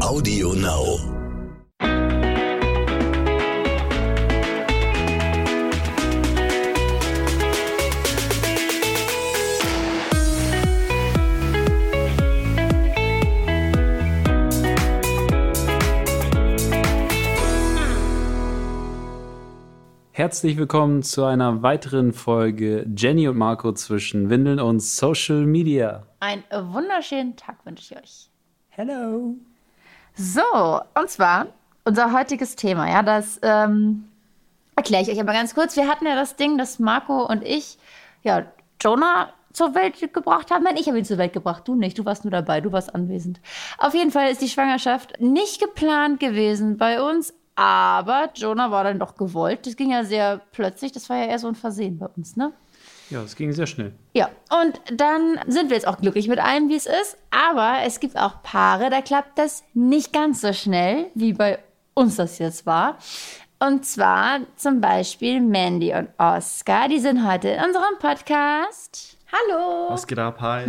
Audio Now. Herzlich willkommen zu einer weiteren Folge Jenny und Marco zwischen Windeln und Social Media. Einen wunderschönen Tag wünsche ich euch. Hello. So, und zwar unser heutiges Thema, ja, das ähm, erkläre ich euch aber ganz kurz. Wir hatten ja das Ding, dass Marco und ich, ja, Jonah zur Welt gebracht haben. Nein, ich habe ihn zur Welt gebracht, du nicht. Du warst nur dabei, du warst anwesend. Auf jeden Fall ist die Schwangerschaft nicht geplant gewesen bei uns, aber Jonah war dann doch gewollt. Das ging ja sehr plötzlich. Das war ja eher so ein Versehen bei uns, ne? Ja, es ging sehr schnell. Ja, und dann sind wir jetzt auch glücklich mit allem, wie es ist. Aber es gibt auch Paare, da klappt das nicht ganz so schnell, wie bei uns das jetzt war. Und zwar zum Beispiel Mandy und Oscar. Die sind heute in unserem Podcast. Hallo. Was geht ab? Hi.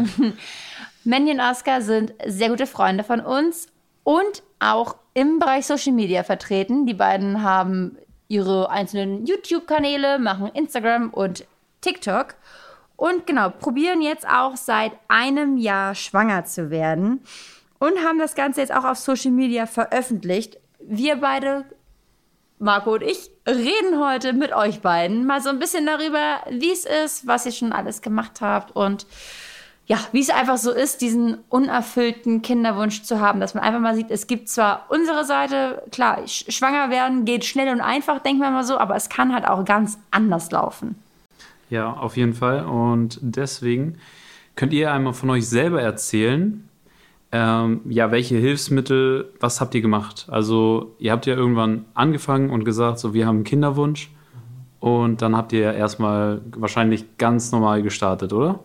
Mandy und Oscar sind sehr gute Freunde von uns und auch im Bereich Social Media vertreten. Die beiden haben ihre einzelnen YouTube-Kanäle, machen Instagram und TikTok und genau, probieren jetzt auch seit einem Jahr schwanger zu werden und haben das Ganze jetzt auch auf Social Media veröffentlicht. Wir beide, Marco und ich, reden heute mit euch beiden mal so ein bisschen darüber, wie es ist, was ihr schon alles gemacht habt und ja, wie es einfach so ist, diesen unerfüllten Kinderwunsch zu haben, dass man einfach mal sieht, es gibt zwar unsere Seite, klar, schwanger werden geht schnell und einfach, denkt man mal so, aber es kann halt auch ganz anders laufen. Ja, auf jeden Fall. Und deswegen könnt ihr einmal von euch selber erzählen, ähm, ja, welche Hilfsmittel, was habt ihr gemacht? Also, ihr habt ja irgendwann angefangen und gesagt, so, wir haben einen Kinderwunsch. Und dann habt ihr ja erstmal wahrscheinlich ganz normal gestartet, oder?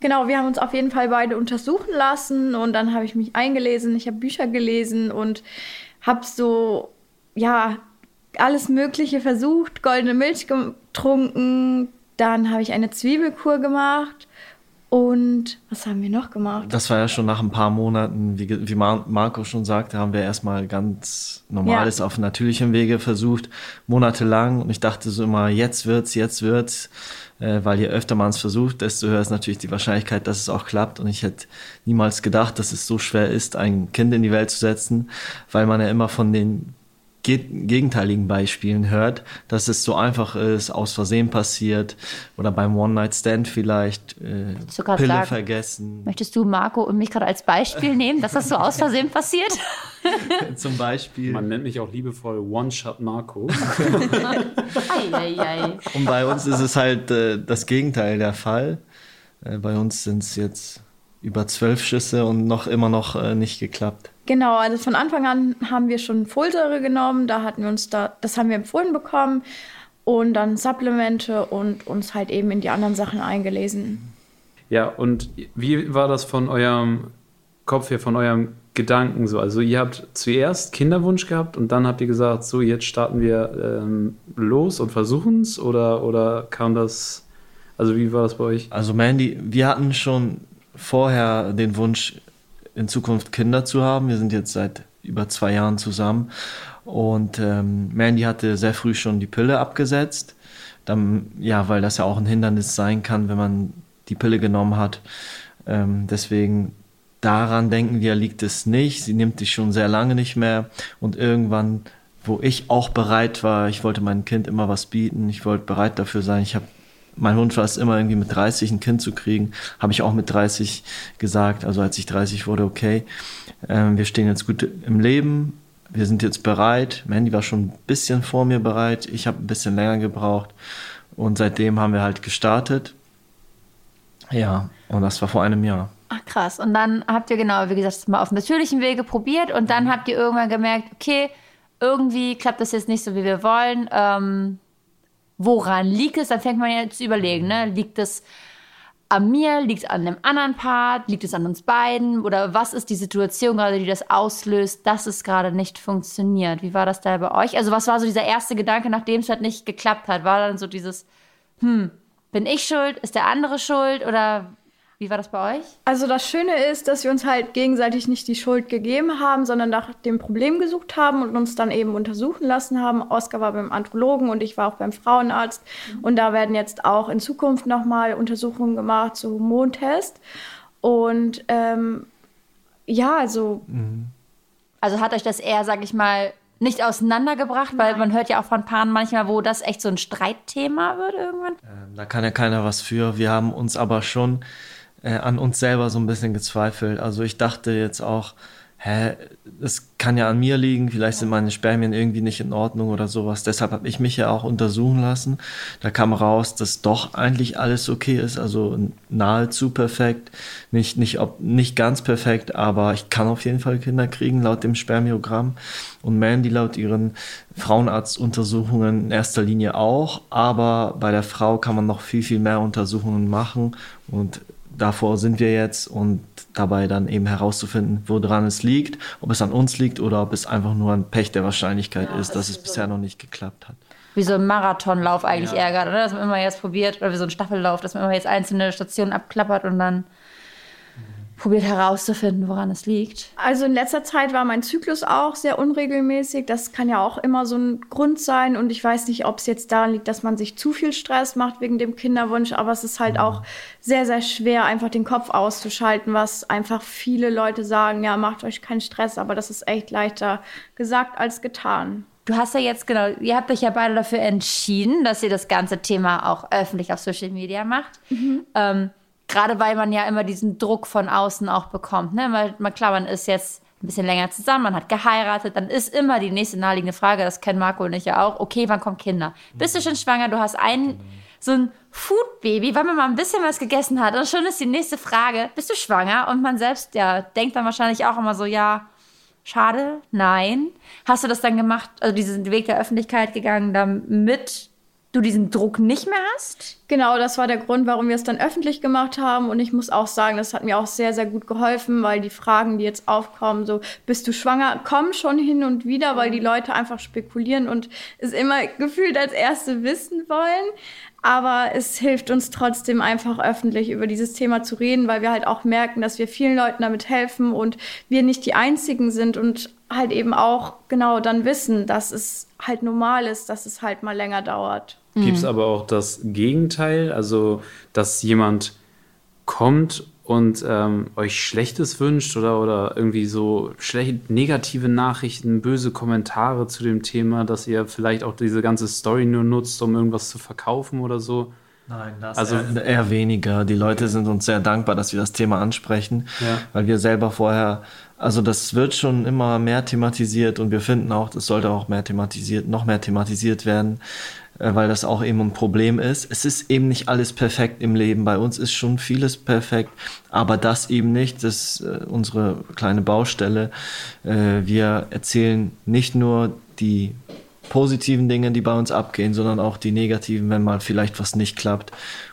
Genau, wir haben uns auf jeden Fall beide untersuchen lassen und dann habe ich mich eingelesen, ich habe Bücher gelesen und habe so, ja, alles Mögliche versucht, goldene Milch getrunken, dann habe ich eine Zwiebelkur gemacht und was haben wir noch gemacht? Das war ja schon nach ein paar Monaten, wie, wie Marco schon sagte, haben wir erstmal ganz normales ja. auf natürlichem Wege versucht, monatelang. Und ich dachte so immer, jetzt wird's, jetzt wird's äh, weil je öfter man es versucht, desto höher ist natürlich die Wahrscheinlichkeit, dass es auch klappt. Und ich hätte niemals gedacht, dass es so schwer ist, ein Kind in die Welt zu setzen, weil man ja immer von den gegenteiligen Beispielen hört, dass es so einfach ist, aus Versehen passiert oder beim One-Night-Stand vielleicht äh, Pille sagen, vergessen. Möchtest du Marco und mich gerade als Beispiel nehmen, dass das so aus Versehen passiert? Zum Beispiel. Man nennt mich auch liebevoll One-Shot Marco. und bei uns ist es halt äh, das Gegenteil der Fall. Äh, bei uns sind es jetzt über zwölf Schüsse und noch immer noch äh, nicht geklappt. Genau, also von Anfang an haben wir schon Folsäure genommen, da hatten wir uns da, das haben wir empfohlen bekommen und dann Supplemente und uns halt eben in die anderen Sachen eingelesen. Ja, und wie war das von eurem Kopf her, von eurem Gedanken so? Also ihr habt zuerst Kinderwunsch gehabt und dann habt ihr gesagt, so jetzt starten wir ähm, los und versuchen es oder, oder kam das, also wie war das bei euch? Also Mandy, wir hatten schon vorher den Wunsch, in Zukunft Kinder zu haben. Wir sind jetzt seit über zwei Jahren zusammen. Und ähm, Mandy hatte sehr früh schon die Pille abgesetzt. Dann, ja, weil das ja auch ein Hindernis sein kann, wenn man die Pille genommen hat. Ähm, deswegen daran denken wir, liegt es nicht. Sie nimmt dich schon sehr lange nicht mehr. Und irgendwann, wo ich auch bereit war, ich wollte meinem Kind immer was bieten, ich wollte bereit dafür sein. Ich habe mein Wunsch war es immer irgendwie mit 30 ein Kind zu kriegen. Habe ich auch mit 30 gesagt. Also als ich 30 wurde, okay, ähm, wir stehen jetzt gut im Leben. Wir sind jetzt bereit. Mandy war schon ein bisschen vor mir bereit. Ich habe ein bisschen länger gebraucht. Und seitdem haben wir halt gestartet. Ja, und das war vor einem Jahr. Ach krass. Und dann habt ihr genau, wie gesagt, mal auf natürlichem Wege probiert und dann habt ihr irgendwann gemerkt, okay, irgendwie klappt das jetzt nicht so, wie wir wollen. Ähm, woran liegt es? Dann fängt man ja zu überlegen, ne? Liegt es an mir? Liegt es an dem anderen Part? Liegt es an uns beiden? Oder was ist die Situation gerade, die das auslöst, dass es gerade nicht funktioniert? Wie war das da bei euch? Also was war so dieser erste Gedanke, nachdem es halt nicht geklappt hat? War dann so dieses, hm, bin ich schuld? Ist der andere schuld? Oder Wie war das bei euch? Also das Schöne ist, dass wir uns halt gegenseitig nicht die Schuld gegeben haben, sondern nach dem Problem gesucht haben und uns dann eben untersuchen lassen haben. Oskar war beim Andrologen und ich war auch beim Frauenarzt. Mhm. Und da werden jetzt auch in Zukunft nochmal Untersuchungen gemacht zu Hormontest. Und ähm, ja, also. Mhm. Also hat euch das eher, sag ich mal, nicht auseinandergebracht, weil man hört ja auch von Paaren manchmal, wo das echt so ein Streitthema wird irgendwann. Ähm, da kann ja keiner was für. Wir haben uns aber schon äh, an uns selber so ein bisschen gezweifelt. Also ich dachte jetzt auch, hä, das kann ja an mir liegen, vielleicht sind meine Spermien irgendwie nicht in Ordnung oder sowas. Deshalb habe ich mich ja auch untersuchen lassen. Da kam raus, dass doch eigentlich alles okay ist, also nahezu perfekt. Nicht, nicht, ob, nicht ganz perfekt, aber ich kann auf jeden Fall Kinder kriegen, laut dem Spermiogramm. Und Mandy laut ihren Frauenarztuntersuchungen in erster Linie auch. Aber bei der Frau kann man noch viel, viel mehr Untersuchungen machen und davor sind wir jetzt und dabei dann eben herauszufinden, woran es liegt, ob es an uns liegt oder ob es einfach nur ein Pech der Wahrscheinlichkeit ja, ist, dass es so bisher noch nicht geklappt hat. Wie so ein Marathonlauf eigentlich ja. ärgert, oder? Dass man immer jetzt probiert, oder wie so ein Staffellauf, dass man immer jetzt einzelne Stationen abklappert und dann probiert herauszufinden, woran es liegt. Also in letzter Zeit war mein Zyklus auch sehr unregelmäßig. Das kann ja auch immer so ein Grund sein. Und ich weiß nicht, ob es jetzt daran liegt, dass man sich zu viel Stress macht wegen dem Kinderwunsch. Aber es ist halt mhm. auch sehr, sehr schwer, einfach den Kopf auszuschalten, was einfach viele Leute sagen, ja, macht euch keinen Stress. Aber das ist echt leichter gesagt als getan. Du hast ja jetzt, genau, ihr habt euch ja beide dafür entschieden, dass ihr das ganze Thema auch öffentlich auf Social Media macht. Mhm. Ähm, Gerade weil man ja immer diesen Druck von außen auch bekommt. Ne? Weil, mal klar, man ist jetzt ein bisschen länger zusammen, man hat geheiratet, dann ist immer die nächste naheliegende Frage, das kennen Marco und ich ja auch, okay, wann kommen Kinder? Bist du schon schwanger? Du hast ein, so ein Food-Baby, weil man mal ein bisschen was gegessen hat. Und schon ist die nächste Frage, bist du schwanger? Und man selbst, ja, denkt dann wahrscheinlich auch immer so, ja, schade, nein. Hast du das dann gemacht, also diesen Weg der Öffentlichkeit gegangen, damit du diesen Druck nicht mehr hast? Genau, das war der Grund, warum wir es dann öffentlich gemacht haben. Und ich muss auch sagen, das hat mir auch sehr, sehr gut geholfen, weil die Fragen, die jetzt aufkommen, so, bist du schwanger, kommen schon hin und wieder, weil die Leute einfach spekulieren und es immer gefühlt als Erste wissen wollen. Aber es hilft uns trotzdem einfach öffentlich über dieses Thema zu reden, weil wir halt auch merken, dass wir vielen Leuten damit helfen und wir nicht die Einzigen sind und halt eben auch genau dann wissen, dass es halt normal ist, dass es halt mal länger dauert. Gibt es mhm. aber auch das Gegenteil, also dass jemand kommt und ähm, euch Schlechtes wünscht oder, oder irgendwie so schlecht, negative Nachrichten, böse Kommentare zu dem Thema, dass ihr vielleicht auch diese ganze Story nur nutzt, um irgendwas zu verkaufen oder so? Nein, das also eher, eher weniger. Die Leute sind uns sehr dankbar, dass wir das Thema ansprechen, ja. weil wir selber vorher, also das wird schon immer mehr thematisiert und wir finden auch, das sollte auch mehr thematisiert, noch mehr thematisiert werden, weil das auch eben ein Problem ist. Es ist eben nicht alles perfekt im Leben. Bei uns ist schon vieles perfekt, aber das eben nicht. Das ist äh, unsere kleine Baustelle. Äh, wir erzählen nicht nur die positiven Dinge, die bei uns abgehen, sondern auch die negativen, wenn mal vielleicht was nicht klappt.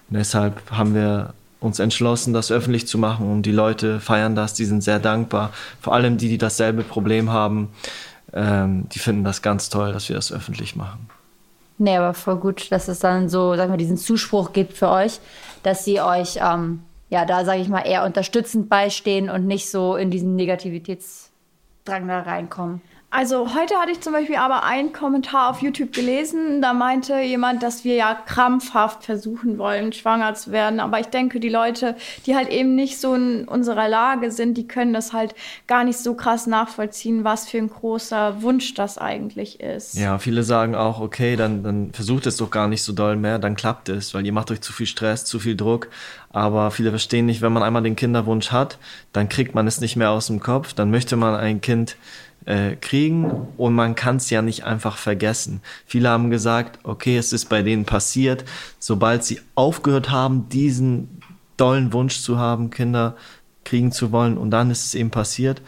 Und deshalb haben wir uns entschlossen, das öffentlich zu machen und die Leute feiern das, die sind sehr dankbar. Vor allem die, die dasselbe Problem haben, ähm, die finden das ganz toll, dass wir das öffentlich machen. Nee, aber voll gut, dass es dann so, sagen wir, diesen Zuspruch gibt für euch, dass sie euch, ähm, ja, da sage ich mal, eher unterstützend beistehen und nicht so in diesen Negativitätsdrang da reinkommen. Also heute hatte ich zum Beispiel aber einen Kommentar auf YouTube gelesen, da meinte jemand, dass wir ja krampfhaft versuchen wollen, schwanger zu werden. Aber ich denke, die Leute, die halt eben nicht so in unserer Lage sind, die können das halt gar nicht so krass nachvollziehen, was für ein großer Wunsch das eigentlich ist. Ja, viele sagen auch, okay, dann, dann versucht es doch gar nicht so doll mehr, dann klappt es, weil ihr macht euch zu viel Stress, zu viel Druck. Aber viele verstehen nicht, wenn man einmal den Kinderwunsch hat, dann kriegt man es nicht mehr aus dem Kopf, dann möchte man ein Kind äh, kriegen und man kann es ja nicht einfach vergessen. Viele haben gesagt, okay, es ist bei denen passiert, sobald sie aufgehört haben, diesen dollen Wunsch zu haben, Kinder kriegen zu wollen und dann ist es eben passiert.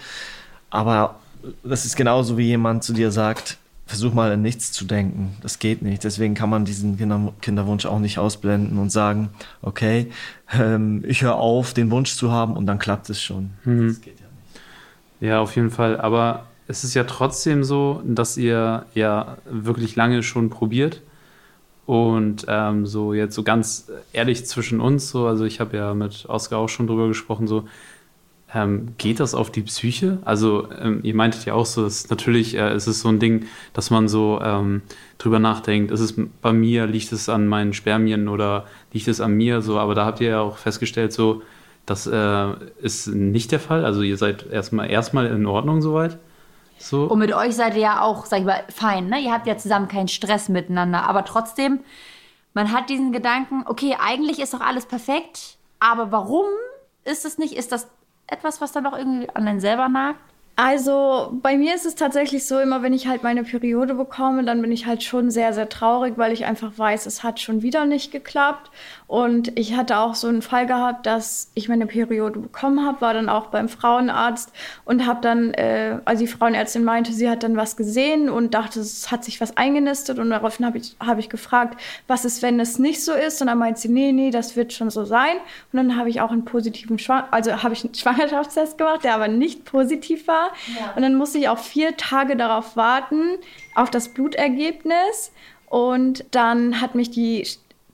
Aber das ist genauso wie jemand zu dir sagt, versuch mal an nichts zu denken. Das geht nicht. Deswegen kann man diesen Kinder Kinderwunsch auch nicht ausblenden und sagen, okay, ähm, ich höre auf, den Wunsch zu haben und dann klappt es schon. Mhm. Das geht ja nicht. Ja, auf jeden Fall. Aber es ist ja trotzdem so, dass ihr ja wirklich lange schon probiert Und ähm, so jetzt so ganz ehrlich zwischen uns, so, also ich habe ja mit Oskar auch schon drüber gesprochen, so, ähm, geht das auf die Psyche? Also, ähm, ihr meintet ja auch so, dass natürlich äh, ist es so ein Ding, dass man so ähm, drüber nachdenkt, ist es bei mir, liegt es an meinen Spermien oder liegt es an mir? So, aber da habt ihr ja auch festgestellt, so, das äh, ist nicht der Fall. Also ihr seid erstmal erstmal in Ordnung soweit. So. Und mit euch seid ihr ja auch, sag ich mal, fein, ne? Ihr habt ja zusammen keinen Stress miteinander. Aber trotzdem, man hat diesen Gedanken, okay, eigentlich ist doch alles perfekt, aber warum ist es nicht? Ist das etwas, was dann doch irgendwie an einen selber nagt? Also bei mir ist es tatsächlich so, immer wenn ich halt meine Periode bekomme, dann bin ich halt schon sehr, sehr traurig, weil ich einfach weiß, es hat schon wieder nicht geklappt. Und ich hatte auch so einen Fall gehabt, dass ich meine Periode bekommen habe, war dann auch beim Frauenarzt und habe dann, äh, also die Frauenärztin meinte, sie hat dann was gesehen und dachte, es hat sich was eingenistet und daraufhin habe ich, hab ich gefragt, was ist, wenn es nicht so ist? Und dann meint sie, nee, nee, das wird schon so sein. Und dann habe ich auch einen positiven Schwang also habe ich einen Schwangerschaftstest gemacht, der aber nicht positiv war. Ja. Und dann musste ich auch vier Tage darauf warten, auf das Blutergebnis. Und dann hat mich die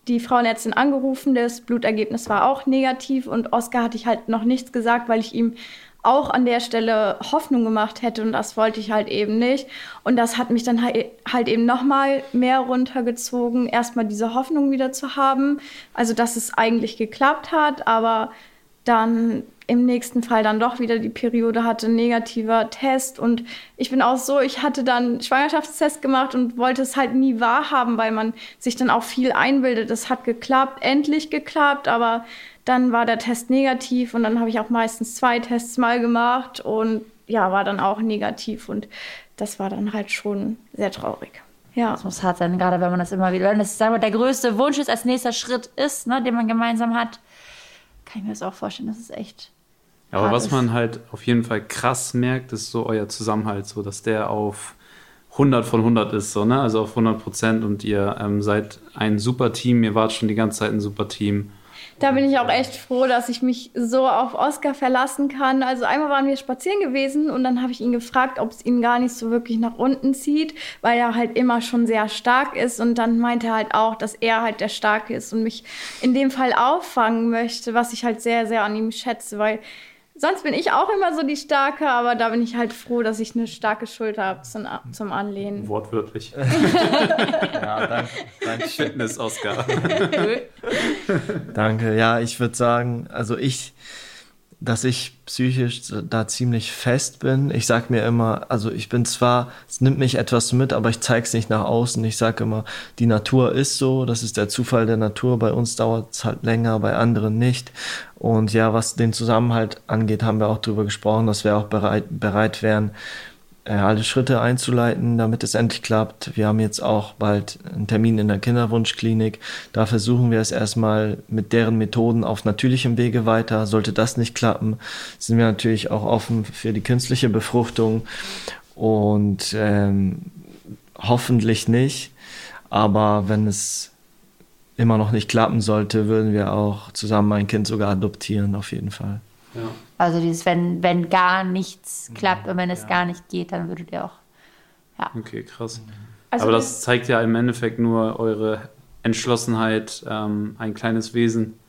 die Frauenärztin angerufen, das Blutergebnis war auch negativ und Oskar hatte ich halt noch nichts gesagt, weil ich ihm auch an der Stelle Hoffnung gemacht hätte und das wollte ich halt eben nicht. Und das hat mich dann halt eben noch mal mehr runtergezogen, erstmal diese Hoffnung wieder zu haben, also dass es eigentlich geklappt hat, aber dann im nächsten Fall dann doch wieder die Periode hatte, negativer Test. Und ich bin auch so, ich hatte dann Schwangerschaftstest gemacht und wollte es halt nie wahrhaben, weil man sich dann auch viel einbildet. Es hat geklappt, endlich geklappt, aber dann war der Test negativ und dann habe ich auch meistens zwei Tests mal gemacht und ja, war dann auch negativ und das war dann halt schon sehr traurig. Ja. Das muss hart sein, gerade wenn man das immer wieder, wenn das sagen wir, der größte Wunsch ist, als nächster Schritt ist, ne, den man gemeinsam hat, kann ich mir das auch vorstellen. Das ist echt aber was man halt auf jeden Fall krass merkt, ist so euer Zusammenhalt, so dass der auf 100 von 100 ist, so, ne? also auf 100 Prozent und ihr ähm, seid ein super Team, ihr wart schon die ganze Zeit ein super Team. Da bin ich auch echt froh, dass ich mich so auf Oscar verlassen kann. Also einmal waren wir spazieren gewesen und dann habe ich ihn gefragt, ob es ihn gar nicht so wirklich nach unten zieht, weil er halt immer schon sehr stark ist. Und dann meinte er halt auch, dass er halt der Starke ist und mich in dem Fall auffangen möchte, was ich halt sehr, sehr an ihm schätze, weil Sonst bin ich auch immer so die Starke, aber da bin ich halt froh, dass ich eine starke Schulter habe zum, zum Anlehnen. Wortwörtlich. ja, danke. danke. Fitness, Oscar. danke. Ja, ich würde sagen, also ich dass ich psychisch da ziemlich fest bin. Ich sag mir immer, also ich bin zwar, es nimmt mich etwas mit, aber ich zeige es nicht nach außen. Ich sage immer, die Natur ist so, das ist der Zufall der Natur. Bei uns dauert es halt länger, bei anderen nicht. Und ja, was den Zusammenhalt angeht, haben wir auch darüber gesprochen, dass wir auch bereit, bereit wären, alle Schritte einzuleiten, damit es endlich klappt. Wir haben jetzt auch bald einen Termin in der Kinderwunschklinik. Da versuchen wir es erstmal mit deren Methoden auf natürlichem Wege weiter. Sollte das nicht klappen, sind wir natürlich auch offen für die künstliche Befruchtung und ähm, hoffentlich nicht. Aber wenn es immer noch nicht klappen sollte, würden wir auch zusammen ein Kind sogar adoptieren, auf jeden Fall. Ja. Also dieses, wenn, wenn gar nichts klappt und wenn es ja. gar nicht geht, dann würdet ihr auch. Ja. Okay, krass. Also Aber das zeigt ja im Endeffekt nur eure Entschlossenheit, ähm, ein kleines Wesen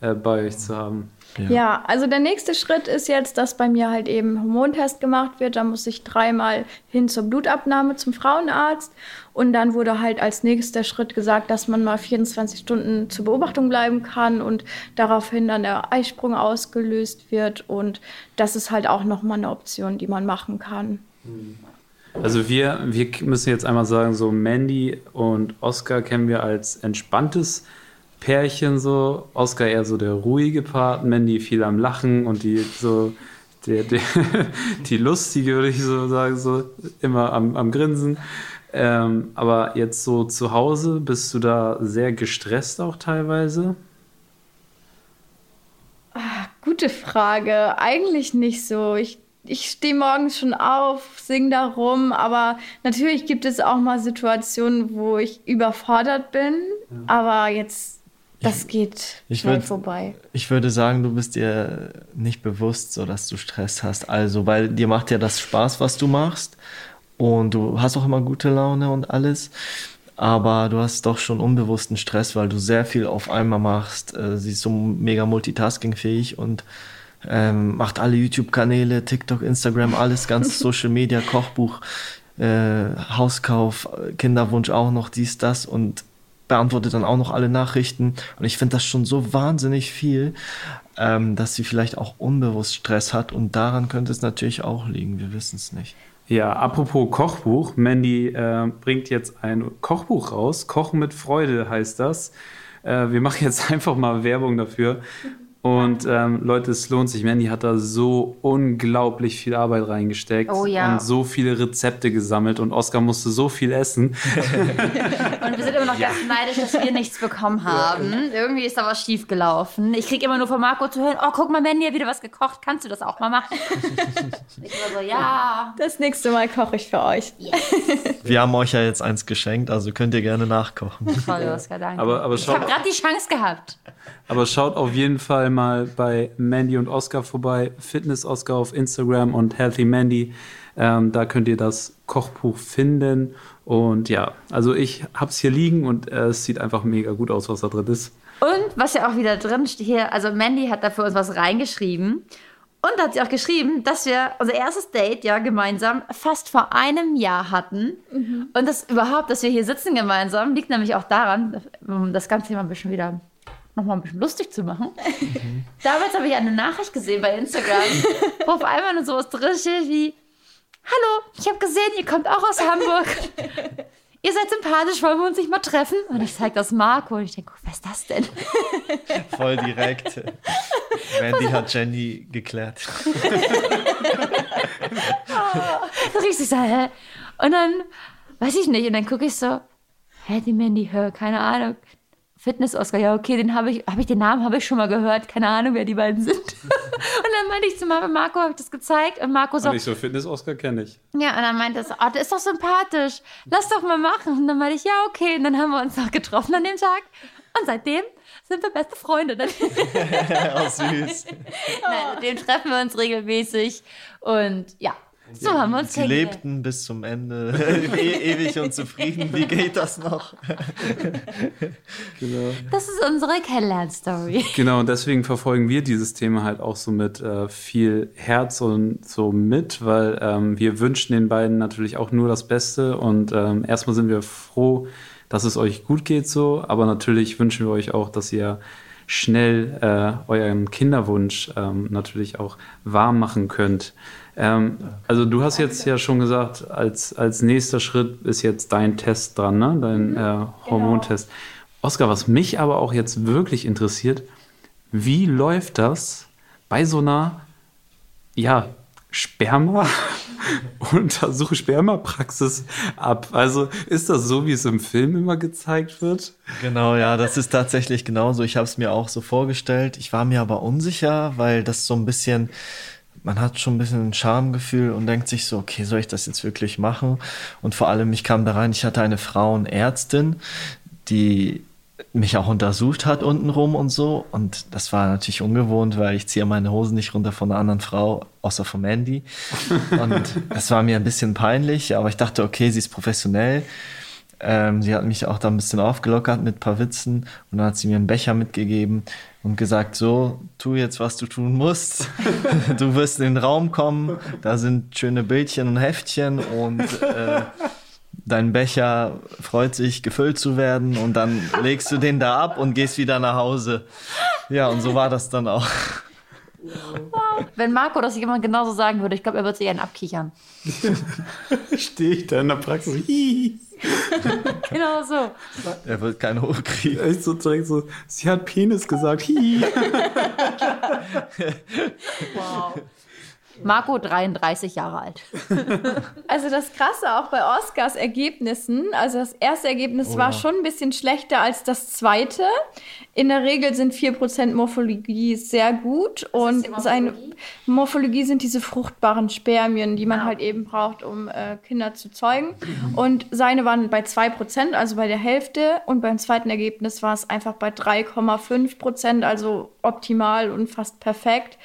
äh, bei euch zu haben. Ja. ja. also der nächste Schritt ist jetzt, dass bei mir halt eben Hormontest gemacht wird. Da muss ich dreimal hin zur Blutabnahme zum Frauenarzt. Und dann wurde halt als nächster Schritt gesagt, dass man mal 24 Stunden zur Beobachtung bleiben kann und daraufhin dann der Eisprung ausgelöst wird. Und das ist halt auch nochmal eine Option, die man machen kann. Also wir, wir müssen jetzt einmal sagen, so Mandy und Oscar kennen wir als entspanntes Pärchen so. Oscar eher so der ruhige Part, Mandy viel am Lachen und die so der, der die lustige, würde ich so sagen, so immer am, am Grinsen. Ähm, aber jetzt so zu Hause, bist du da sehr gestresst auch teilweise? Ach, gute Frage. Eigentlich nicht so. Ich, ich stehe morgens schon auf, sing da rum, aber natürlich gibt es auch mal Situationen, wo ich überfordert bin. Ja. Aber jetzt das geht ich schnell würd, vorbei. Ich würde sagen, du bist dir nicht bewusst, so dass du Stress hast. Also, weil dir macht ja das Spaß, was du machst. Und du hast auch immer gute Laune und alles. aber du hast doch schon unbewussten Stress, weil du sehr viel auf einmal machst. Äh, sie ist so mega multitaskingfähig und ähm, macht alle YouTube-Kanäle, TikTok, Instagram, alles, ganz Social Media, Kochbuch, äh, Hauskauf, Kinderwunsch auch noch, dies, das und beantwortet dann auch noch alle Nachrichten. Und ich finde das schon so wahnsinnig viel, ähm, dass sie vielleicht auch unbewusst Stress hat und daran könnte es natürlich auch liegen. Wir wissen es nicht. Ja, apropos Kochbuch, Mandy äh, bringt jetzt ein Kochbuch raus. Kochen mit Freude heißt das. Äh, wir machen jetzt einfach mal Werbung dafür. Und ähm, Leute, es lohnt sich. Mandy hat da so unglaublich viel Arbeit reingesteckt Oh ja. und so viele Rezepte gesammelt und Oskar musste so viel essen. Und wir sind immer noch ganz neidisch, dass wir nichts bekommen haben. Irgendwie ist da was schief gelaufen. Ich kriege immer nur von Marco zu hören, oh, guck mal, Mandy hat wieder was gekocht. Kannst du das auch mal machen? Ich war so, ja. Das nächste Mal koche ich für euch. Wir haben euch ja jetzt eins geschenkt, also könnt ihr gerne nachkochen. Toll, Oskar, danke. Aber- aber ich habe gerade die Chance gehabt. Aber schaut auf jeden Fall mal bei Mandy und Oscar vorbei. Fitness Oscar auf Instagram und Healthy Mandy. Ähm, da könnt ihr das Kochbuch finden. Und ja, also ich hab's hier liegen und äh, es sieht einfach mega gut aus, was da drin ist. Und was ja auch wieder drin steht hier, also Mandy hat da für uns was reingeschrieben. Und da hat sie auch geschrieben, dass wir unser erstes Date ja gemeinsam fast vor einem Jahr hatten. Und das überhaupt, dass wir hier sitzen gemeinsam, liegt nämlich auch daran, um das Ganze mal ein bisschen wieder nochmal ein bisschen lustig zu machen. Damals habe ich eine Nachricht gesehen bei Instagram, wo auf einmal nur sowas drin steht wie Hallo, ich habe gesehen, ihr kommt auch aus Hamburg. Ihr seid sympathisch, wollen wir uns nicht mal treffen? Und ich zeige das Marco und ich denke, wer ist das denn? Voll direkt. Mandy hat Jenny geklärt. So richtig so, hä? Und dann, weiß ich nicht, und dann gucke ich so, hä, die Mandy, hör, keine Ahnung. Fitness-Oscar, ja, okay, den habe ich, habe ich den Namen habe ich schon mal gehört, keine Ahnung, wer die beiden sind. und dann meinte ich zu Mar- Marco, habe ich das gezeigt und Marco so, Und ich so, Fitness Oscar kenne ich. ja, und dann meinte er so, oh, der ist doch sympathisch, lass doch mal machen. Und dann meinte ich, ja, okay, und dann haben wir uns noch getroffen an dem Tag und seitdem sind wir beste Freunde. Oh, süß. Nein, seitdem treffen wir uns regelmäßig und ja, so haben wir uns Sie lebten bis zum Ende e ewig und zufrieden. Wie geht das noch? Genau. Das ist unsere Kennenlern-Story. Genau, und deswegen verfolgen wir dieses Thema halt auch so mit äh, viel Herz und so mit, weil ähm, wir wünschen den beiden natürlich auch nur das Beste und ähm, erstmal sind wir froh, dass es euch gut geht so, aber natürlich wünschen wir euch auch, dass ihr schnell äh, euren Kinderwunsch ähm, natürlich auch wahr machen könnt. Ähm, also du hast jetzt ja schon gesagt, als, als nächster Schritt ist jetzt dein Test dran, ne? dein äh, Hormontest. Oskar, was mich aber auch jetzt wirklich interessiert, wie läuft das bei so einer, ja, Sperma, Untersuche Spermapraxis ab? Also ist das so, wie es im Film immer gezeigt wird? Genau, ja, das ist tatsächlich genauso. Ich habe es mir auch so vorgestellt. Ich war mir aber unsicher, weil das so ein bisschen, man hat schon ein bisschen ein Schamgefühl und denkt sich so, okay, soll ich das jetzt wirklich machen? Und vor allem, ich kam da rein, ich hatte eine Frauenärztin, die mich auch untersucht hat untenrum und so. Und das war natürlich ungewohnt, weil ich ziehe meine Hosen nicht runter von einer anderen Frau, außer von Mandy. Und das war mir ein bisschen peinlich, aber ich dachte, okay, sie ist professionell. Ähm, sie hat mich auch da ein bisschen aufgelockert mit ein paar Witzen und dann hat sie mir einen Becher mitgegeben und gesagt, so, tu jetzt, was du tun musst. du wirst in den Raum kommen, da sind schöne Bildchen und Heftchen und äh, dein Becher freut sich, gefüllt zu werden und dann legst du den da ab und gehst wieder nach Hause. Ja, und so war das dann auch. Wenn Marco das jemand genauso sagen würde, ich glaube, er würde sich einen abkichern. Stehe ich da in der Praxis? Hihi. Genau so. Er wird keinen hochkriegen. Echt so direkt so, sie hat Penis gesagt. Hihi. Wow. Marco, 33 Jahre alt. Also das Krasse auch bei Oscars Ergebnissen, also das erste Ergebnis Oh war ja. schon ein bisschen schlechter als das zweite. In der Regel sind 4% Morphologie sehr gut und die seine Morphologie? Morphologie sind diese fruchtbaren Spermien, die man halt eben braucht, um äh, Kinder zu zeugen. Und seine waren bei 2%, also bei der Hälfte. Und beim zweiten Ergebnis war es einfach bei 3,5%, also optimal und fast perfekt.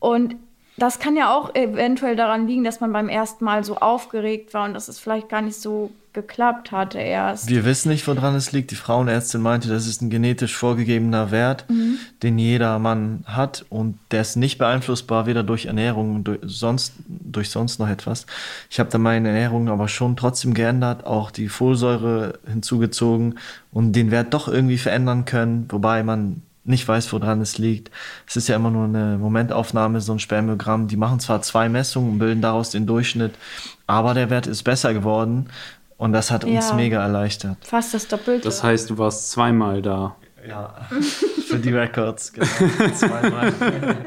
Und das kann ja auch eventuell daran liegen, dass man beim ersten Mal so aufgeregt war und dass es vielleicht gar nicht so geklappt hatte erst. Wir wissen nicht, woran es liegt. Die Frauenärztin meinte, das ist ein genetisch vorgegebener Wert, mhm. den jeder Mann hat und der ist nicht beeinflussbar, weder durch Ernährung, durch sonst, durch sonst noch etwas. Ich habe da meine Ernährung aber schon trotzdem geändert, auch die Folsäure hinzugezogen und den Wert doch irgendwie verändern können, wobei man nicht weiß, woran es liegt. Es ist ja immer nur eine Momentaufnahme, so ein Spermiogramm. Die machen zwar zwei Messungen und bilden daraus den Durchschnitt, aber der Wert ist besser geworden und das hat uns ja, mega erleichtert. Fast das Doppelte. Das heißt, du warst zweimal da. Ja, für die Records, genau. zweimal.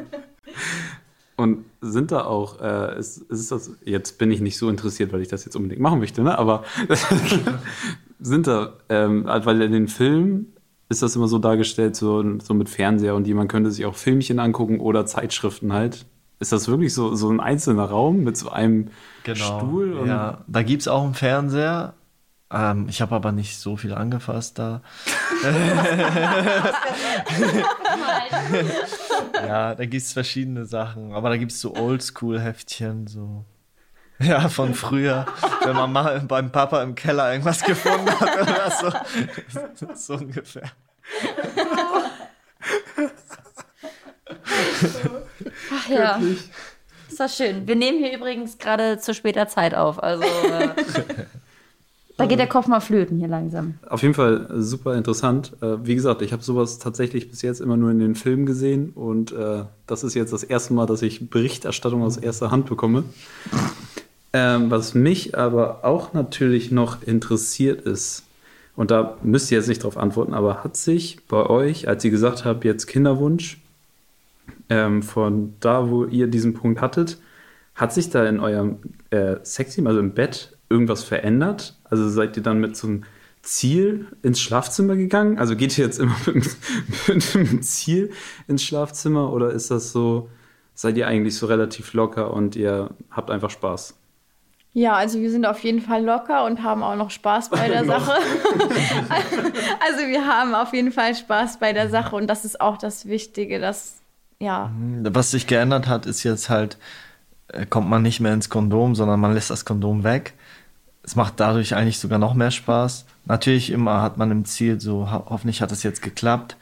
Und sind da auch, äh, ist, ist das, jetzt bin ich nicht so interessiert, weil ich das jetzt unbedingt machen möchte, ne? aber sind da, ähm, weil in den Filmen ist das immer so dargestellt, so, so mit Fernseher und jemand könnte sich auch Filmchen angucken oder Zeitschriften halt. Ist das wirklich so, so ein einzelner Raum mit so einem genau, Stuhl? ja, da gibt es auch einen Fernseher. Ähm, ich habe aber nicht so viel angefasst da. ja, da gibt es verschiedene Sachen. Aber da gibt es so Oldschool-Heftchen, so. Ja, von früher, wenn man mal beim Papa im Keller irgendwas gefunden hat oder so. so ungefähr. Ach ja. Ist das schön. Wir nehmen hier übrigens gerade zu später Zeit auf. Also äh, da geht der Kopf mal flöten hier langsam. Auf jeden Fall super interessant. Äh, wie gesagt, ich habe sowas tatsächlich bis jetzt immer nur in den Filmen gesehen und äh, das ist jetzt das erste Mal, dass ich Berichterstattung aus erster Hand bekomme. Ähm, was mich aber auch natürlich noch interessiert ist, und da müsst ihr jetzt nicht darauf antworten, aber hat sich bei euch, als ihr gesagt habt, jetzt Kinderwunsch, ähm, von da, wo ihr diesen Punkt hattet, hat sich da in eurem äh, Sexteam, also im Bett, irgendwas verändert? Also seid ihr dann mit so einem Ziel ins Schlafzimmer gegangen? Also geht ihr jetzt immer mit, mit einem Ziel ins Schlafzimmer oder ist das so, seid ihr eigentlich so relativ locker und ihr habt einfach Spaß? Ja, also wir sind auf jeden Fall locker und haben auch noch Spaß bei der Sache. also wir haben auf jeden Fall Spaß bei der Sache und das ist auch das Wichtige, dass ja. Was sich geändert hat, ist jetzt halt, äh, kommt man nicht mehr ins Kondom, sondern man lässt das Kondom weg. Es macht dadurch eigentlich sogar noch mehr Spaß. Natürlich immer hat man im Ziel so, ho hoffentlich hat es jetzt geklappt.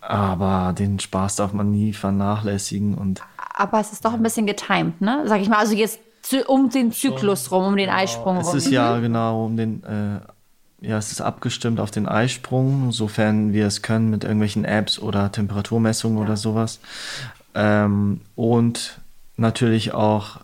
Aber den Spaß darf man nie vernachlässigen und. Aber es ist doch ein bisschen getimed, ne? Sag ich mal. Also jetzt um den Zyklus rum, um den genau. Eisprung rum. Es ist ja genau um den, äh, ja, es ist abgestimmt auf den Eisprung, sofern wir es können mit irgendwelchen Apps oder Temperaturmessungen ja. oder sowas. Ähm, und natürlich auch,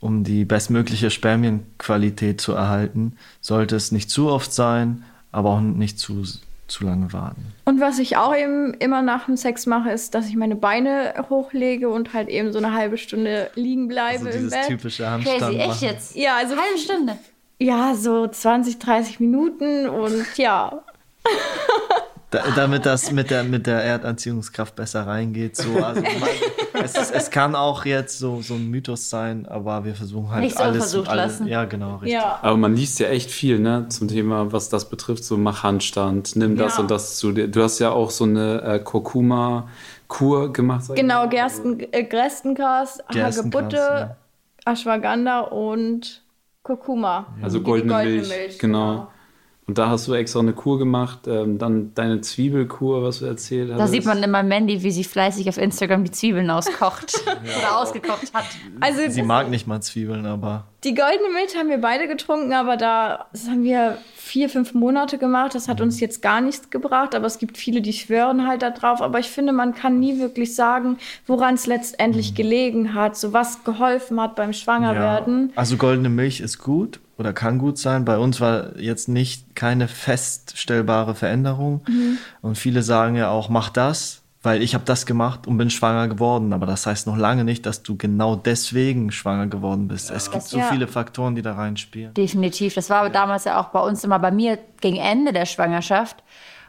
um die bestmögliche Spermienqualität zu erhalten, sollte es nicht zu oft sein, aber auch nicht zu zu lange warten. Und was ich auch eben immer nach dem Sex mache, ist, dass ich meine Beine hochlege und halt eben so eine halbe Stunde liegen bleibe also im Bett. typische Handstand Crazy, echt jetzt? Ja, also halbe Stunde. Ja, so 20, 30 Minuten und ja. Da, damit das mit der, mit der Erdanziehungskraft besser reingeht. So. Also man, es, ist, es, kann auch jetzt so, so ein Mythos sein, aber wir versuchen halt Nicht so alles. Versucht alle, lassen. Ja, genau, richtig. Ja. Aber man liest ja echt viel, ne, zum Thema, was das betrifft, so mach Handstand, nimm das ja. und das zu dir. Du hast ja auch so eine äh, Kurkuma. Kur gemacht? Genau, Gersten, äh, Gerstengras, Hagebutte, ja. Ashwagandha und Kurkuma. Also goldene, goldene Milch, Milch, genau. genau. Und da hast du extra eine Kur gemacht, ähm, dann deine Zwiebelkur, was du erzählt hast. Da sieht man immer Mandy, wie sie fleißig auf Instagram die Zwiebeln auskocht ja. oder ausgekocht hat. Also sie mag nicht mal Zwiebeln, aber. Die goldene Milch haben wir beide getrunken, aber da das haben wir vier, fünf Monate gemacht. Das hat uns jetzt gar nichts gebracht, aber es gibt viele, die schwören halt darauf. Aber ich finde, man kann nie wirklich sagen, woran es letztendlich mhm. gelegen hat, so was geholfen hat beim Schwangerwerden. Ja. Also goldene Milch ist gut oder kann gut sein. Bei uns war jetzt nicht keine feststellbare Veränderung. Mhm. Und viele sagen ja auch, mach das, weil ich habe das gemacht und bin schwanger geworden. Aber das heißt noch lange nicht, dass du genau deswegen schwanger geworden bist. Ja. Es gibt das, so ja. viele Faktoren, die da reinspielen. Definitiv. Das war damals ja auch bei uns immer bei mir gegen Ende der Schwangerschaft,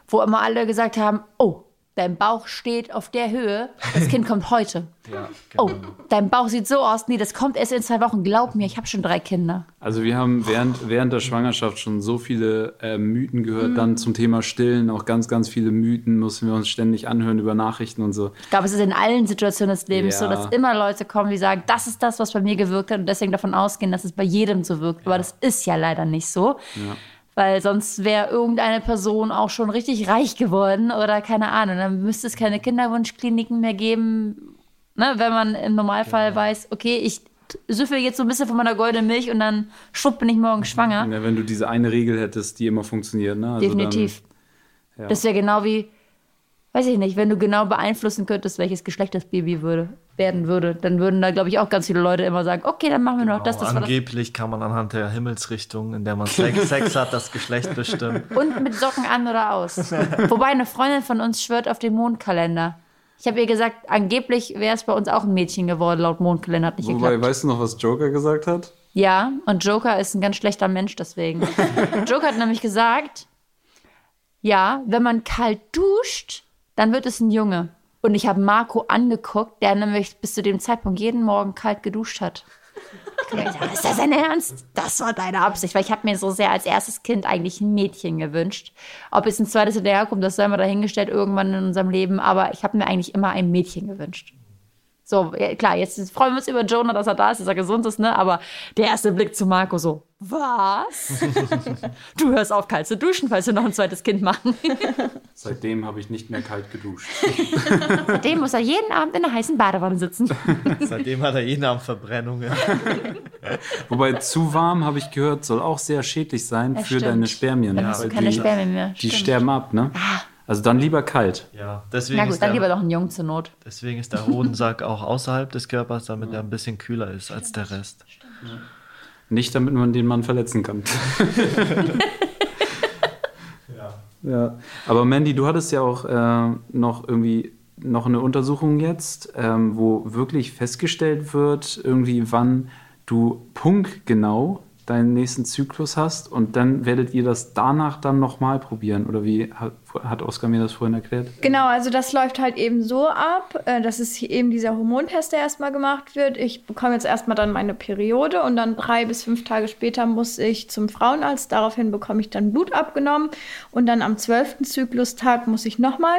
wo immer alle gesagt haben, oh, dein Bauch steht auf der Höhe, das Kind kommt heute. Ja, Oh, genau. dein Bauch sieht so aus, nee, das kommt erst in zwei Wochen. Glaub mir, ich habe schon drei Kinder. Also wir haben während, während der Schwangerschaft schon so viele äh, Mythen gehört. Mhm. Dann zum Thema Stillen auch ganz, ganz viele Mythen mussten wir uns ständig anhören über Nachrichten und so. Ich glaube, es ist in allen Situationen des Lebens Ja. so, dass immer Leute kommen, die sagen, das ist das, was bei mir gewirkt hat und deswegen davon ausgehen, dass es bei jedem so wirkt. Aber das ist ja leider nicht so. Weil sonst wäre irgendeine Person auch schon richtig reich geworden oder keine Ahnung. Dann müsste es keine Kinderwunschkliniken mehr geben, ne? wenn man im Normalfall weiß, okay, ich süffel jetzt so ein bisschen von meiner goldenen Milch und dann schwupp bin ich morgen schwanger. Ja, wenn du diese eine Regel hättest, die immer funktioniert. Ne? Also Definitiv. Dann, ja. Das wäre genau wie, weiß ich nicht, wenn du genau beeinflussen könntest, welches Geschlecht das Baby würde, werden würde, dann würden da, glaube ich, auch ganz viele Leute immer sagen, okay, dann machen wir noch das, das, war das. Angeblich kann man anhand der Himmelsrichtung, in der man Sex, Sex hat, das Geschlecht bestimmen. Und mit Socken an oder aus. Wobei eine Freundin von uns schwört auf den Mondkalender. Ich habe ihr gesagt, angeblich wäre es bei uns auch ein Mädchen geworden, laut Mondkalender hat nicht Wobei, geklappt. weißt du noch, was Joker gesagt hat? Ja, und Joker ist ein ganz schlechter Mensch deswegen. Joker hat nämlich gesagt, ja, wenn man kalt duscht, dann wird es ein Junge. Und ich habe Marco angeguckt, der nämlich bis zu dem Zeitpunkt jeden Morgen kalt geduscht hat. Gesagt, ist das dein Ernst? Das war deine Absicht, weil ich habe mir so sehr als erstes Kind eigentlich ein Mädchen gewünscht. Ob jetzt ein zweites hinterherkommt, das sei mal dahingestellt irgendwann in unserem Leben, aber ich habe mir eigentlich immer ein Mädchen gewünscht. So, ja, klar, jetzt freuen wir uns über Jonah, dass er da ist, dass er gesund ist, ne? Aber der erste Blick zu Marco so, was? du hörst auf, kalt zu duschen, falls wir noch ein zweites Kind machen. Seitdem habe ich nicht mehr kalt geduscht. Seitdem muss er jeden Abend in der heißen Badewanne sitzen. Seitdem hat er jeden Abend Verbrennungen. Wobei zu warm, habe ich gehört, soll auch sehr schädlich sein Ja, für stimmt. deine Spermien. Dann hast du keine die, Spermien mehr. Die Stimmt. Ah. sterben ab, ne? Also dann lieber kalt. Ja, deswegen, Na gut, ist dann lieber der, doch einen Jungen zur Not. deswegen ist der Hodensack auch außerhalb des Körpers, damit er ein bisschen kühler ist als der Rest. Nicht, damit man den Mann verletzen kann. ja. Aber Mandy, du hattest ja auch äh, noch irgendwie noch eine Untersuchung jetzt, ähm, wo wirklich festgestellt wird, irgendwie wann du punktgenau deinen nächsten Zyklus hast und dann werdet ihr das danach dann nochmal probieren. Oder wie hat, Oskar mir das vorhin erklärt? Genau, also das läuft halt eben so ab, äh, dass es eben dieser Hormontest, der erstmal gemacht wird. Ich bekomme jetzt erstmal dann meine Periode und dann drei bis fünf Tage später muss ich zum Frauenarzt. Daraufhin bekomme ich dann Blut abgenommen und dann am zwölften Zyklustag muss ich nochmal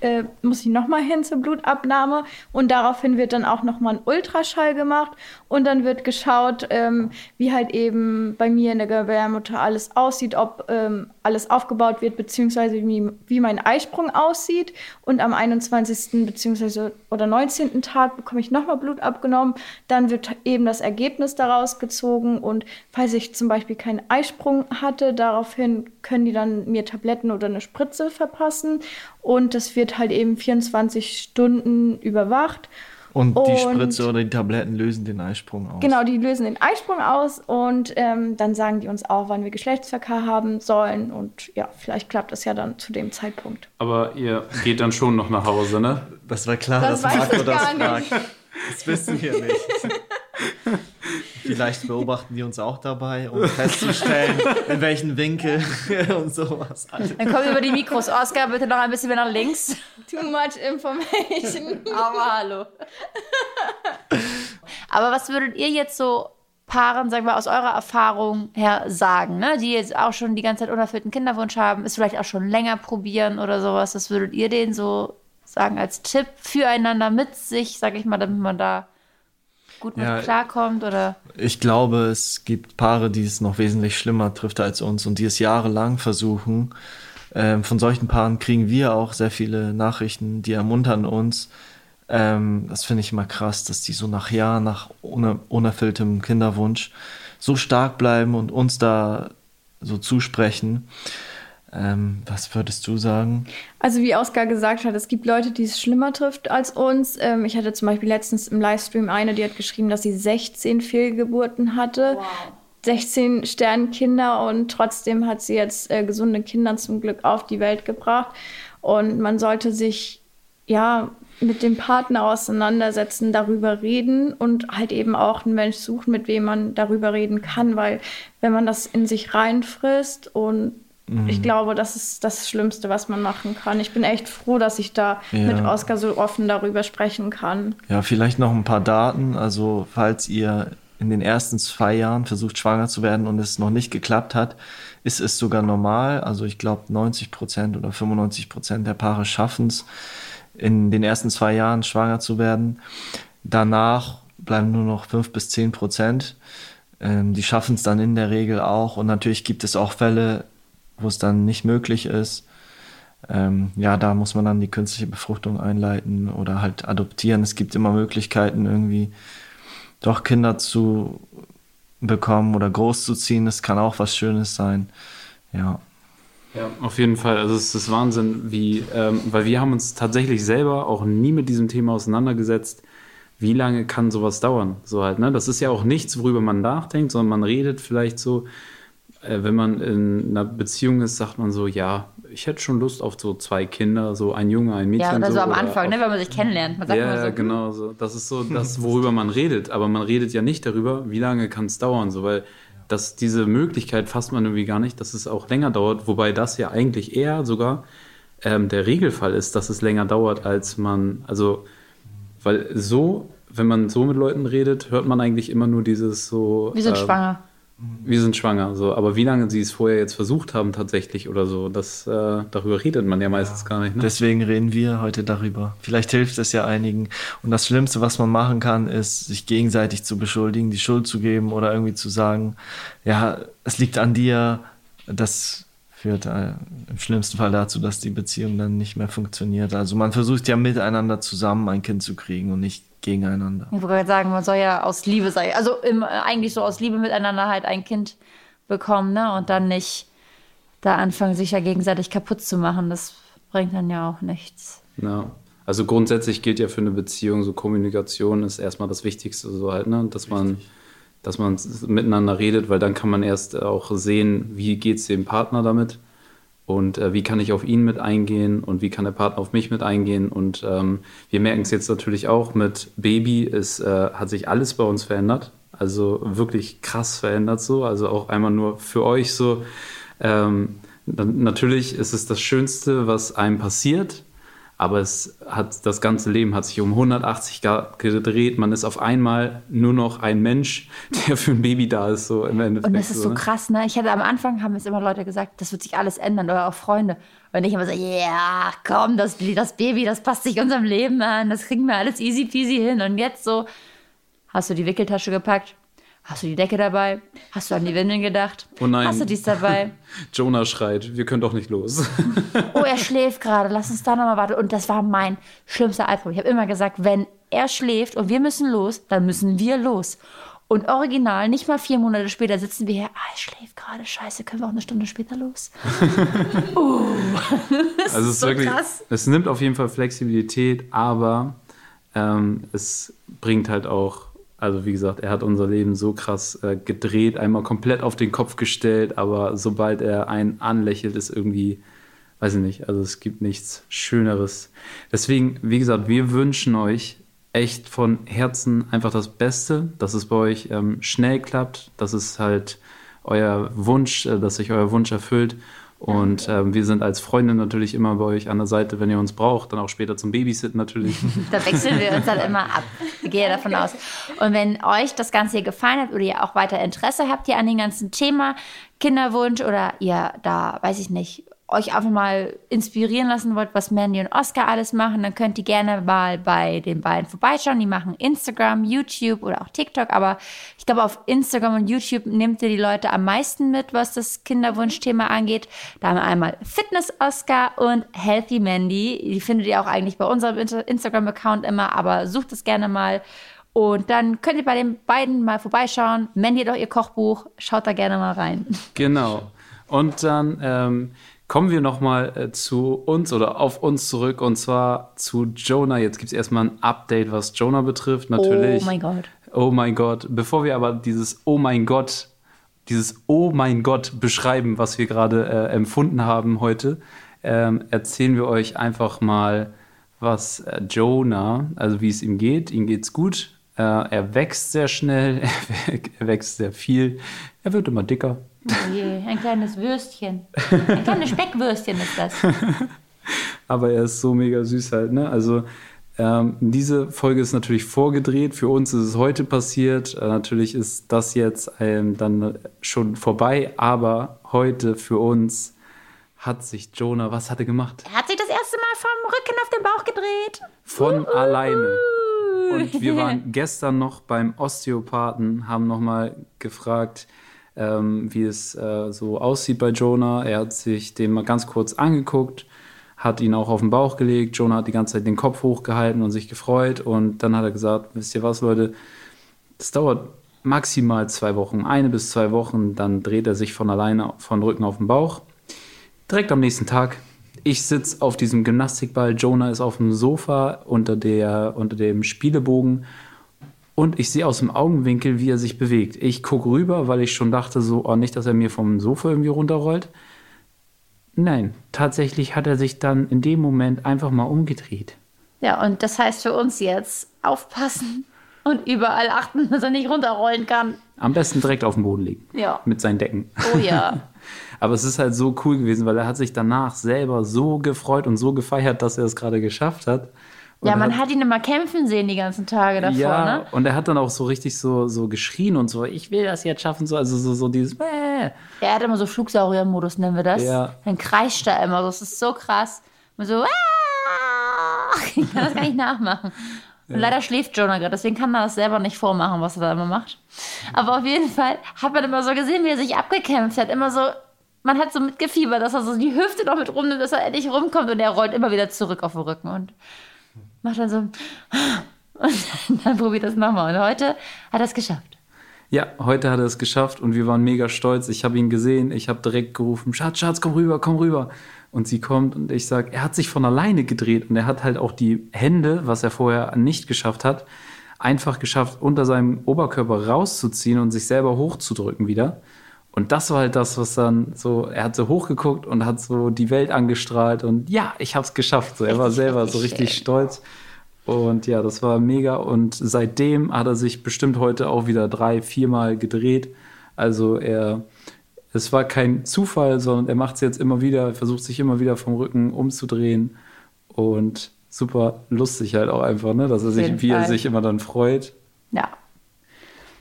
äh, muss ich nochmal hin zur Blutabnahme und daraufhin wird dann auch nochmal ein Ultraschall gemacht und dann wird geschaut, ähm, wie halt eben bei mir in der Gebärmutter alles aussieht, ob ähm, alles aufgebaut wird, beziehungsweise wie, wie mein Eisprung aussieht. Und am 21. beziehungsweise oder 19. Tag bekomme ich nochmal Blut abgenommen. Dann wird eben das Ergebnis daraus gezogen und falls ich zum Beispiel keinen Eisprung hatte, daraufhin können die dann mir Tabletten oder eine Spritze verpassen und das wird halt eben 24 Stunden überwacht. Und die Und- Spritze oder die Tabletten lösen den Eisprung aus. Genau, die lösen den Eisprung aus und ähm, dann sagen die uns auch, wann wir Geschlechtsverkehr haben sollen. Und ja, vielleicht klappt das ja dann zu dem Zeitpunkt. Aber ihr geht dann schon noch nach Hause, ne? Das war klar, Das dass Marco das fragt. Das wissen wir nicht. Vielleicht beobachten die uns auch dabei, um festzustellen, in welchen Winkel und sowas. Dann kommen über die Mikros. Oskar, bitte noch ein bisschen mehr nach links. Too much information. Aber hallo. Aber was würdet ihr jetzt so Paaren, sagen wir, aus eurer Erfahrung her sagen, ne? die jetzt auch schon die ganze Zeit unerfüllten Kinderwunsch haben, ist vielleicht auch schon länger probieren oder sowas. Was würdet ihr denen so sagen als Tipp füreinander mit sich, sag ich mal, damit man da gut mit Ja. klarkommt oder Ich glaube, es gibt Paare, die es noch wesentlich schlimmer trifft als uns und die es jahrelang versuchen. Ähm, von solchen Paaren kriegen wir auch sehr viele Nachrichten, die ermuntern uns. Ähm, das finde ich immer krass, dass die so nach Jahren, nach uner unerfülltem Kinderwunsch so stark bleiben und uns da so zusprechen. Ähm, was würdest du sagen? Also wie Oskar gesagt hat, es gibt Leute, die es schlimmer trifft als uns. Ähm, ich hatte zum Beispiel letztens im Livestream eine, die hat geschrieben, dass sie 16 Fehlgeburten hatte. 16 Sternkinder und trotzdem hat sie jetzt äh, gesunde Kinder zum Glück auf die Welt gebracht. Und man sollte sich ja mit dem Partner auseinandersetzen, darüber reden und halt eben auch einen Mensch suchen, mit wem man darüber reden kann, weil wenn man das in sich reinfrisst und ich glaube, das ist das Schlimmste, was man machen kann. Ich bin echt froh, dass ich da Ja. mit Oskar so offen darüber sprechen kann. Ja, vielleicht noch ein paar Daten. Also, falls ihr in den ersten zwei Jahren versucht, schwanger zu werden und es noch nicht geklappt hat, ist es sogar normal. Also, ich glaube, 90 Prozent oder 95 Prozent der Paare schaffen es, in den ersten zwei Jahren schwanger zu werden. Danach bleiben nur noch fünf bis zehn Prozent. Ähm, die schaffen es dann in der Regel auch. Und natürlich gibt es auch Fälle, wo es dann nicht möglich ist. Ähm, ja, da muss man dann die künstliche Befruchtung einleiten oder halt adoptieren. Es gibt immer Möglichkeiten, irgendwie doch Kinder zu bekommen oder großzuziehen. Das kann auch was Schönes sein. Ja. Ja, auf jeden Fall. Also es ist Wahnsinn, wie, ähm, weil wir haben uns tatsächlich selber auch nie mit diesem Thema auseinandergesetzt. Wie lange kann sowas dauern? So halt, ne? Das ist ja auch nichts, worüber man nachdenkt, sondern man redet vielleicht so, wenn man in einer Beziehung ist, sagt man so, ja, ich hätte schon Lust auf so zwei Kinder, so ein Junge, ein Mädchen. Ja, oder so am Anfang, auf- ne, wenn man sich kennenlernt. Man sagt ja, immer so, ja, hm, genau so. Das ist so das, worüber man redet. Aber man redet ja nicht darüber, wie lange kann es dauern, so weil das, diese Möglichkeit fasst man irgendwie gar nicht, dass es auch länger dauert, wobei das ja eigentlich eher sogar ähm, der Regelfall ist, dass es länger dauert, als man, also, weil so, wenn man so mit Leuten redet, hört man eigentlich immer nur dieses so. Wir sind ähm, schwanger. Wir sind schwanger, so. Aber wie lange sie es vorher jetzt versucht haben, tatsächlich oder so, das, äh, darüber redet man ja meistens gar nicht. Ne? Deswegen reden wir heute darüber. Vielleicht hilft es ja einigen. Und das Schlimmste, was man machen kann, ist, sich gegenseitig zu beschuldigen, die Schuld zu geben oder irgendwie zu sagen, ja, es liegt an dir. Das führt äh, im schlimmsten Fall dazu, dass die Beziehung dann nicht mehr funktioniert. Also man versucht ja miteinander zusammen ein Kind zu kriegen und nicht gegeneinander. Ich wollte gerade sagen, man soll ja aus Liebe sein. Also im, eigentlich so aus Liebe miteinander halt ein Kind bekommen, ne? Und dann nicht da anfangen, sich ja gegenseitig kaputt zu machen. Das bringt dann ja auch nichts. Ja. Also grundsätzlich gilt ja für eine Beziehung, so Kommunikation ist erstmal das Wichtigste, so halt, ne? Dass man, dass man miteinander redet, weil dann kann man erst auch sehen, wie geht es dem Partner damit und äh, wie kann ich auf ihn mit eingehen und wie kann der Partner auf mich mit eingehen. Und ähm, wir merken es jetzt natürlich auch mit Baby, es äh, hat sich alles bei uns verändert. Also wirklich krass verändert so. Also auch einmal nur für euch so. Ähm, dann, natürlich ist es das Schönste, was einem passiert, aber es hat das ganze Leben hat sich um 180 Grad gedreht. Man ist auf einmal nur noch ein Mensch, der für ein Baby da ist, so im Endeffekt. Und das ist so ne? krass, ne? Ich hatte am Anfang, haben es immer Leute gesagt, das wird sich alles ändern oder auch Freunde. Und ich immer so, ja, komm, das, das Baby, das passt sich unserem Leben an, das kriegen wir alles easy peasy hin. Und jetzt so, hast du die Wickeltasche gepackt? Hast du die Decke dabei? Hast du an die Windeln gedacht? Oh nein. Hast du dies dabei? Jonah schreit, wir können doch nicht los. Oh, er schläft gerade, lass uns da nochmal warten. Und das war mein schlimmster Albtraum. Ich habe immer gesagt, wenn er schläft und wir müssen los, dann müssen wir los. Und original, nicht mal vier Monate später sitzen wir hier, ah, er schläft gerade, scheiße, können wir auch eine Stunde später los? Also es ist so wirklich, krass. es nimmt auf jeden Fall Flexibilität, aber ähm, es bringt halt auch, also wie gesagt, er hat unser Leben so krass äh, gedreht, einmal komplett auf den Kopf gestellt, aber sobald er einen anlächelt, ist irgendwie, weiß ich nicht, also es gibt nichts Schöneres. Deswegen, wie gesagt, wir wünschen euch echt von Herzen einfach das Beste, dass es bei euch ähm, schnell klappt, dass es halt euer Wunsch, äh, dass sich euer Wunsch erfüllt. Und ähm, wir sind als Freunde natürlich immer bei euch an der Seite, wenn ihr uns braucht, dann auch später zum Babysitten natürlich. Da wechseln wir uns dann immer ab. Ich gehe davon aus. Und wenn euch das Ganze hier gefallen hat oder ihr auch weiter Interesse habt hier an dem ganzen Thema Kinderwunsch oder ihr da, weiß ich nicht, euch einfach mal inspirieren lassen wollt, was Mandy und Oscar alles machen, dann könnt ihr gerne mal bei den beiden vorbeischauen. Die machen Instagram, YouTube oder auch TikTok. Aber ich glaube, auf Instagram und YouTube nehmt ihr die Leute am meisten mit, was das Kinderwunschthema angeht. Da haben wir einmal Fitness Oscar und Healthy Mandy. Die findet ihr auch eigentlich bei unserem Insta- Instagram-Account immer, aber sucht es gerne mal. Und dann könnt ihr bei den beiden mal vorbeischauen. Mandy hat auch ihr Kochbuch. Schaut da gerne mal rein. Genau. Und dann ähm, kommen wir nochmal äh, zu uns oder auf uns zurück und zwar zu Jonah. Jetzt gibt es erstmal ein Update, was Jonah betrifft, natürlich. Oh mein Gott. Oh mein Gott. Bevor wir aber dieses Oh mein Gott, dieses Oh mein Gott beschreiben, was wir gerade äh, empfunden haben heute, ähm, erzählen wir euch einfach mal, was äh, Jonah, also wie es ihm geht. Ihm geht's gut. Äh, er wächst sehr schnell, er wächst sehr viel, er wird immer dicker. Oh je, ein kleines Würstchen. Ein kleines Speckwürstchen ist das. Aber er ist so mega süß halt, ne? Also ähm, diese Folge ist natürlich vorgedreht. Für uns ist es heute passiert. Äh, natürlich ist das jetzt ähm, dann schon vorbei. Aber heute für uns hat sich Jonah, was hat er gemacht? Er hat sich das erste Mal vom Rücken auf den Bauch gedreht. Von alleine. Und wir waren gestern noch beim Osteopathen, haben nochmal gefragt, ähm, wie es äh, so aussieht bei Jonah. Er hat sich den mal ganz kurz angeguckt, hat ihn auch auf den Bauch gelegt. Jonah hat die ganze Zeit den Kopf hochgehalten und sich gefreut. Und dann hat er gesagt, wisst ihr was, Leute, das dauert maximal zwei Wochen, eine bis zwei Wochen, dann dreht er sich von alleine von Rücken auf den Bauch. Direkt am nächsten Tag, ich sitze auf diesem Gymnastikball, Jonah ist auf dem Sofa unter, der, unter dem Spielebogen und ich sehe aus dem Augenwinkel, wie er sich bewegt. Ich gucke rüber, weil ich schon dachte, so, oh, nicht, dass er mir vom Sofa irgendwie runterrollt. Nein, tatsächlich hat er sich dann in dem Moment einfach mal umgedreht. Ja, und das heißt für uns jetzt aufpassen und überall achten, dass er nicht runterrollen kann. Am besten direkt auf dem Boden liegen. Ja. Mit seinen Decken. Oh ja. Aber es ist halt so cool gewesen, weil er hat sich danach selber so gefreut und so gefeiert, dass er es gerade geschafft hat. Ja, man hat, hat ihn immer kämpfen sehen die ganzen Tage davor, ja, ne? und er hat dann auch so richtig so, so geschrien und so, ich will das jetzt schaffen, so, also so, so dieses, äh. Er hat immer so Flugsaurier-Modus, nennen wir das. Ja. Dann kreischt er immer so. Das ist so krass. Und so, "Ah!" ich kann das gar nicht nachmachen. Und leider schläft Jonah gerade, deswegen kann er das selber nicht vormachen, was er da immer macht. Aber auf jeden Fall hat man immer so gesehen, wie er sich abgekämpft hat. Immer so, man hat so mitgefiebert, dass er so die Hüfte noch mit rumnimmt, dass er endlich rumkommt und er rollt immer wieder zurück auf den Rücken und macht dann so, und dann probiert das nochmal. Und heute hat er es geschafft. Ja, heute hat er es geschafft und wir waren mega stolz. Ich habe ihn gesehen, ich habe direkt gerufen, Schatz, Schatz, komm rüber, komm rüber. Und sie kommt und ich sage, er hat sich von alleine gedreht und er hat halt auch die Hände, was er vorher nicht geschafft hat, einfach geschafft, unter seinem Oberkörper rauszuziehen und sich selber hochzudrücken wieder. Und das war halt das, was dann so, er hat so hochgeguckt und hat so die Welt angestrahlt und ja, ich habe es geschafft. So, er war selber so richtig stolz. Und ja, das war mega. Und seitdem hat er sich bestimmt heute auch wieder drei, viermal gedreht. Also er, es war kein Zufall, sondern er macht es jetzt immer wieder, er versucht sich immer wieder vom Rücken umzudrehen. Und super lustig halt auch einfach, ne? Dass er sich, wie er sich immer dann freut. Ja.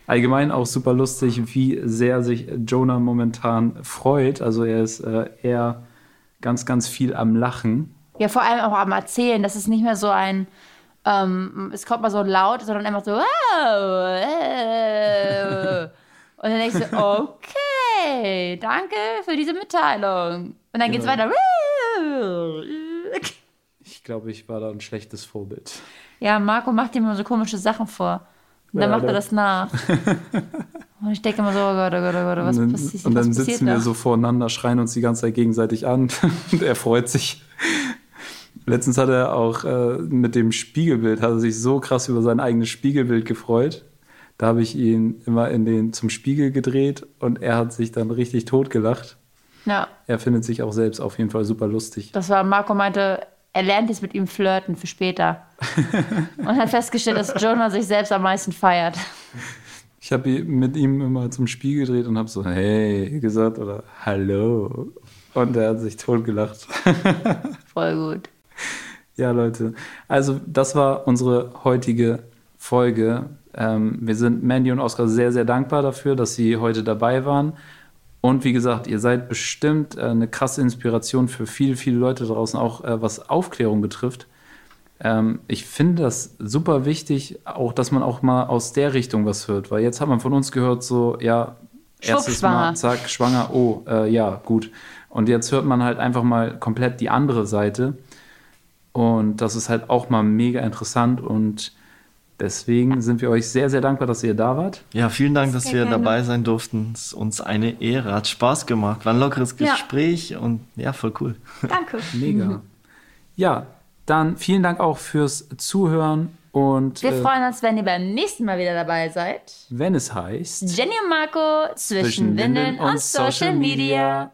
Allgemein auch super lustig, wie sehr sich Jonah momentan freut. Also er ist äh, eher ganz, ganz viel am Lachen. Ja, vor allem auch am Erzählen. Das ist nicht mehr so ein, ähm, es kommt mal so laut, sondern einfach so, wow, äh. Und dann denkst du, okay, danke für diese Mitteilung. Und dann geht's Genau. weiter. Ich glaube, ich war da ein schlechtes Vorbild. Ja, Marco macht ihm immer so komische Sachen vor. Und dann Ja, macht er das nach. Und ich denke immer so, oh Gott, oh Gott, oh Gott, was und dann, passiert, und dann passiert sitzen wir da? so voreinander, schreien uns die ganze Zeit gegenseitig an und er freut sich. Letztens hat er auch äh, mit dem Spiegelbild, hat er sich so krass über sein eigenes Spiegelbild gefreut. Da habe ich ihn immer in den zum Spiegel gedreht und er hat sich dann richtig totgelacht. Ja, Er findet sich auch selbst auf jeden Fall super lustig. das war, Marco meinte, er lernt jetzt mit ihm flirten für später. Und hat festgestellt, dass Jonah sich selbst am meisten feiert. Ich habe mit ihm immer zum Spiegel gedreht und habe so hey gesagt oder hallo und er hat sich totgelacht. Voll gut. Ja, Leute. Also, das war unsere heutige Folge. Ähm, wir sind Mandy und Oskar sehr, sehr dankbar dafür, dass sie heute dabei waren. Und wie gesagt, ihr seid bestimmt äh, eine krasse Inspiration für viele, viele Leute draußen, auch äh, was Aufklärung betrifft. Ähm, ich finde das super wichtig, auch dass man auch mal aus der Richtung was hört, weil jetzt hat man von uns gehört, so, ja, erstes Mal, zack, schwanger, oh, äh, ja, gut. Und jetzt hört man halt einfach mal komplett die andere Seite. Und das ist halt auch mal mega interessant und deswegen sind wir euch sehr, sehr dankbar, dass ihr da wart. Ja, vielen Dank, dass wir gerne. dabei sein durften. Es ist uns eine Ehre, hat Spaß gemacht. War ein lockeres Ja. Gespräch und ja, voll cool. Danke. Mega. Ja, dann vielen Dank auch fürs Zuhören und Wir äh, freuen uns, wenn ihr beim nächsten Mal wieder dabei seid. wenn es heißt Jenny und Marco zwischen, Windeln und Social Media.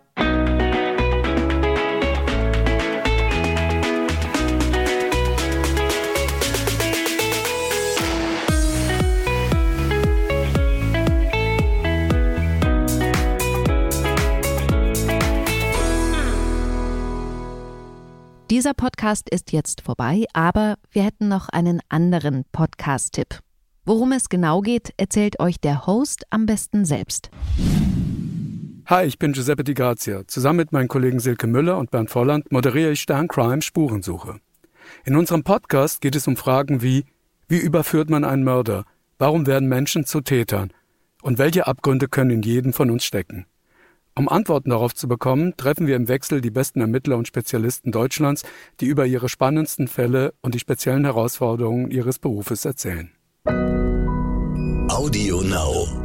Dieser Podcast ist jetzt vorbei, aber wir hätten noch einen anderen Podcast-Tipp. Worum es genau geht, erzählt euch der Host am besten selbst. Hi, ich bin Giuseppe Di Grazia. Zusammen mit meinen Kollegen Silke Müller und Bernd Volland moderiere ich Stern Crime Spurensuche. In unserem Podcast geht es um Fragen wie wie überführt man einen Mörder? Warum werden Menschen zu Tätern? Und welche Abgründe können in jedem von uns stecken? Um Antworten darauf zu bekommen, treffen wir im Wechsel die besten Ermittler und Spezialisten Deutschlands, die über ihre spannendsten Fälle und die speziellen Herausforderungen ihres Berufes erzählen. Audio Now.